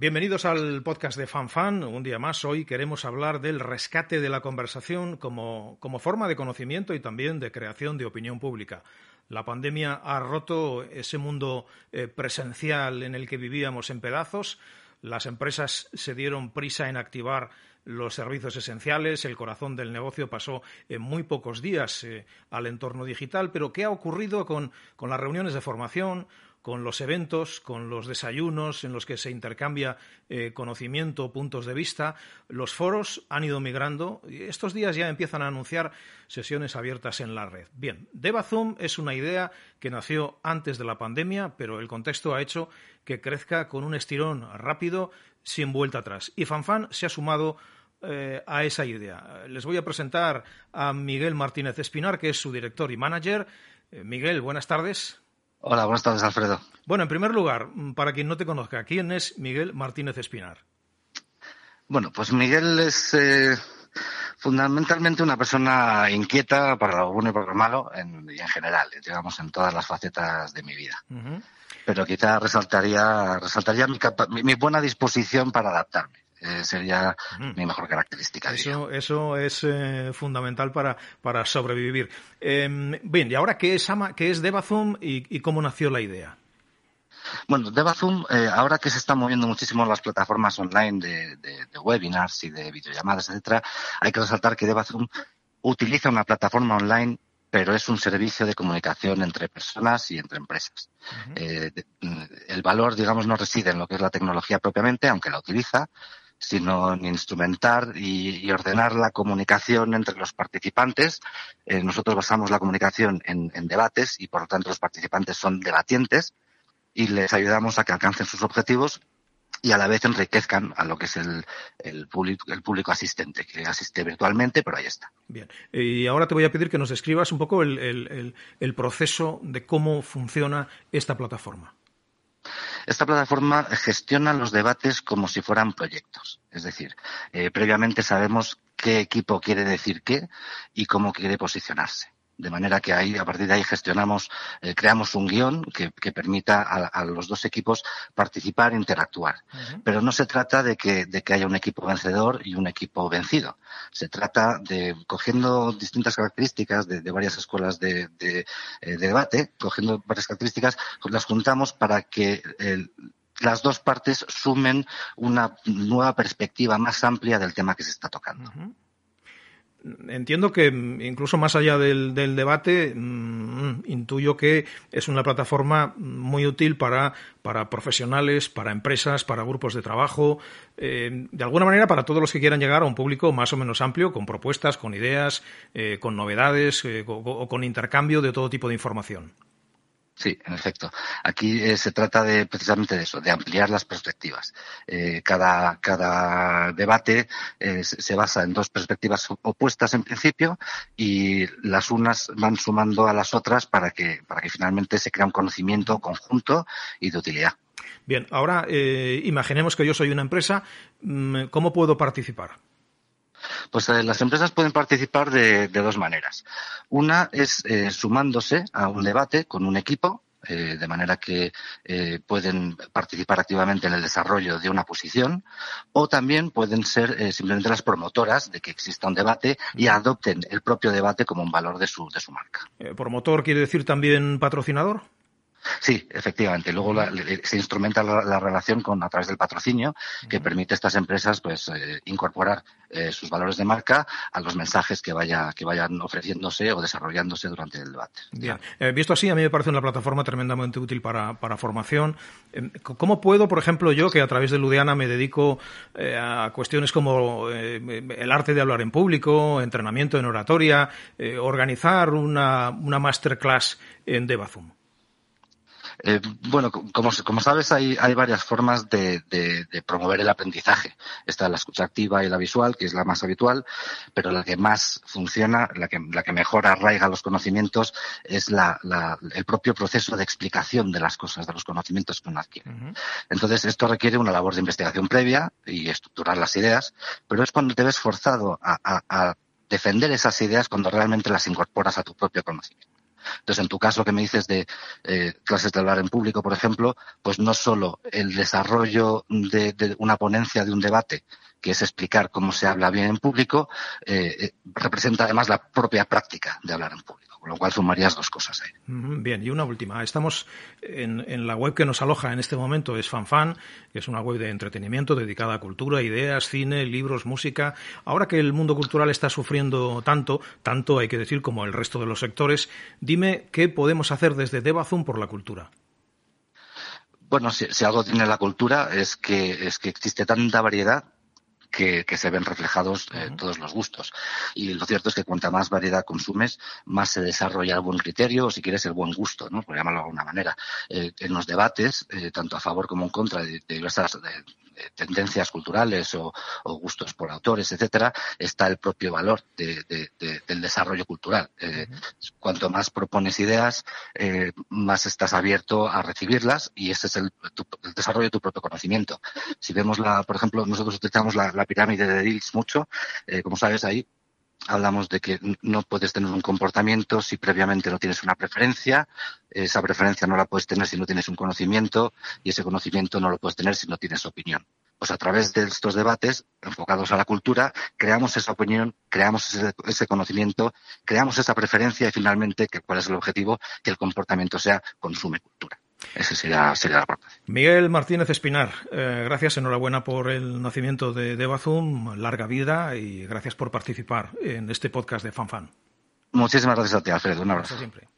Bienvenidos al podcast de FanFan. Un día más, hoy queremos hablar del rescate de la conversación como, como, forma de conocimiento y también de creación de opinión pública. La pandemia ha roto ese mundo eh, presencial en el que vivíamos en pedazos. Las empresas se dieron prisa en activar los servicios esenciales, el corazón del negocio pasó en muy pocos días eh, al entorno digital, pero ¿qué ha ocurrido con, con las reuniones de formación, con los eventos, con los desayunos en los que se intercambia eh, conocimiento, puntos de vista. Los foros han ido migrando y estos días ya empiezan a anunciar sesiones abiertas en la red. Bien, DevaZoom es una idea que nació antes de la pandemia, pero el contexto ha hecho que crezca con un estirón rápido, sin vuelta atrás. Y FanFan se ha sumado eh, a esa idea. Les voy a presentar a Miguel Martínez Espinar, que es su director y manager. Eh, Miguel, buenas tardes. Hola, buenas tardes, Alfredo. Bueno, en primer lugar, para quien no te conozca, ¿quién es Miguel Martínez Espinar? Bueno, pues Miguel es eh, fundamentalmente una persona inquieta para lo bueno y para lo malo en, y en general, digamos, en todas las facetas de mi vida. Pero quizá resaltaría, resaltaría mi, mi buena disposición para adaptarme. Eh, sería mi mejor característica. Eso, eso es eh, fundamental para, para sobrevivir. Eh, bien, ¿y ahora qué es, qué es DevaZoom y, y cómo nació la idea? Bueno, DevaZoom, eh, ahora que se están moviendo muchísimo las plataformas online de, de, de webinars y de videollamadas, etcétera, hay que resaltar que DevaZoom utiliza una plataforma online pero es un servicio de comunicación entre personas y entre empresas. Uh -huh. eh, de, el valor, digamos, no reside en lo que es la tecnología propiamente, aunque la utiliza, sino en instrumentar y, y, ordenar la comunicación entre los participantes. Eh, nosotros basamos la comunicación en, debates y, por lo tanto, los participantes son debatientes y les ayudamos a que alcancen sus objetivos y a la vez enriquezcan a lo que es el, el, público, asistente, que asiste virtualmente, pero ahí está. Bien, y ahora te voy a pedir que nos describas un poco el proceso de cómo funciona esta plataforma. Esta plataforma gestiona los debates como si fueran proyectos. Es decir, eh, previamente sabemos qué equipo quiere decir qué y cómo quiere posicionarse. De manera que ahí, a partir de ahí gestionamos, eh, creamos un guion que, que permita a, a, los dos equipos participar e interactuar. Uh -huh. Pero no se trata de que, de que haya un equipo vencedor y un equipo vencido. Se trata de, cogiendo distintas características de, de varias escuelas de, de, eh, de, debate, cogiendo varias características, las juntamos para que el, las dos partes sumen una nueva perspectiva más amplia del tema que se está tocando. Uh -huh. Entiendo que incluso más allá del, del debate, mmm, intuyo que es una plataforma muy útil para, para profesionales, para empresas, para grupos de trabajo, eh, de alguna manera para todos los que quieran llegar a un público más o menos amplio, con propuestas, con ideas, eh, con novedades eh, o con intercambio de todo tipo de información. Sí, en efecto. Aquí eh, se trata de precisamente de eso, de ampliar las perspectivas. Eh, cada, cada debate eh, se basa en dos perspectivas opuestas en principio y las unas van sumando a las otras para que, para que finalmente se crea un conocimiento conjunto y de utilidad. Bien, ahora imaginemos que yo soy una empresa. Mm, ¿Cómo puedo participar? Pues eh, las empresas pueden participar de, de dos maneras. Una es eh, sumándose a un debate con un equipo, eh, de manera que eh, pueden participar activamente en el desarrollo de una posición, o también pueden ser eh, simplemente las promotoras de que exista un debate y adopten el propio debate como un valor de su, de su marca. ¿Promotor quiere decir también patrocinador? Sí, efectivamente. Luego la, se instrumenta la, la, relación con a través del patrocinio que uh -huh. permite a estas empresas pues eh, incorporar eh, sus valores de marca a los mensajes que vaya que vayan ofreciéndose o desarrollándose durante el debate. Bien. Eh, visto así, a mí me parece una plataforma tremendamente útil para, para formación. Eh, ¿Cómo puedo, por ejemplo, yo que a través de Ludiana me dedico eh, a cuestiones como el arte de hablar en público, entrenamiento en oratoria, organizar una, una masterclass en DevaZoom? Eh, bueno, como, como, sabes, hay, hay varias formas de, de, de, promover el aprendizaje. Está la escucha activa y la visual, que es la más habitual, pero la que más funciona, la que, la que mejor arraiga los conocimientos, es la, la, el propio proceso de explicación de las cosas, de los conocimientos que uno adquiere. Uh -huh. Entonces, esto requiere una labor de investigación previa y estructurar las ideas, pero es cuando te ves forzado a, a, a defender esas ideas cuando realmente las incorporas a tu propio conocimiento. Entonces, en tu caso que me dices de eh, clases de hablar en público, por ejemplo, pues no solo el desarrollo de, de, una ponencia, de un debate, que es explicar cómo se habla bien en público, eh, eh, representa además la propia práctica de hablar en público con lo cual sumarías dos cosas ahí. Bien, y una última. Estamos en, en, la web que nos aloja en este momento, es FanFan, que es una web de entretenimiento dedicada a cultura, ideas, cine, libros, música. Ahora que el mundo cultural está sufriendo tanto, tanto hay que decir como el resto de los sectores, dime qué podemos hacer desde Debazum por la cultura. Bueno, si, si algo tiene la cultura es que, es que existe tanta variedad que, que, se ven reflejados eh, uh -huh. todos los gustos. Y lo cierto es que cuanta más variedad consumes, más se desarrolla el buen criterio, o si quieres, el buen gusto, ¿no? Por llamarlo de alguna manera. Eh, en los debates, eh, tanto a favor como en contra de, de diversas de, tendencias culturales o, o, gustos por autores, etcétera, está el propio valor de, de, de, del desarrollo cultural. Eh, uh -huh. Cuanto más propones ideas, eh, más estás abierto a recibirlas y ese es el, tu, el, desarrollo de tu propio conocimiento. Si vemos la, por ejemplo, nosotros utilizamos la, la pirámide de Dills mucho, eh, como sabes ahí, hablamos de que no puedes tener un comportamiento si previamente no tienes una preferencia, esa preferencia no la puedes tener si no tienes un conocimiento y ese conocimiento no lo puedes tener si no tienes opinión. Pues a través de estos debates enfocados a la cultura, creamos esa opinión, creamos ese, conocimiento, creamos esa preferencia y finalmente, ¿cuál es el objetivo? Que el comportamiento sea consume cultura. Ese sería, sería la. Miguel Martínez Espinar, eh, gracias, enhorabuena por el nacimiento de, de Bazum, larga vida y gracias por participar en este podcast de FanFan. Muchísimas gracias a ti, Alfredo. Un abrazo. Hasta siempre.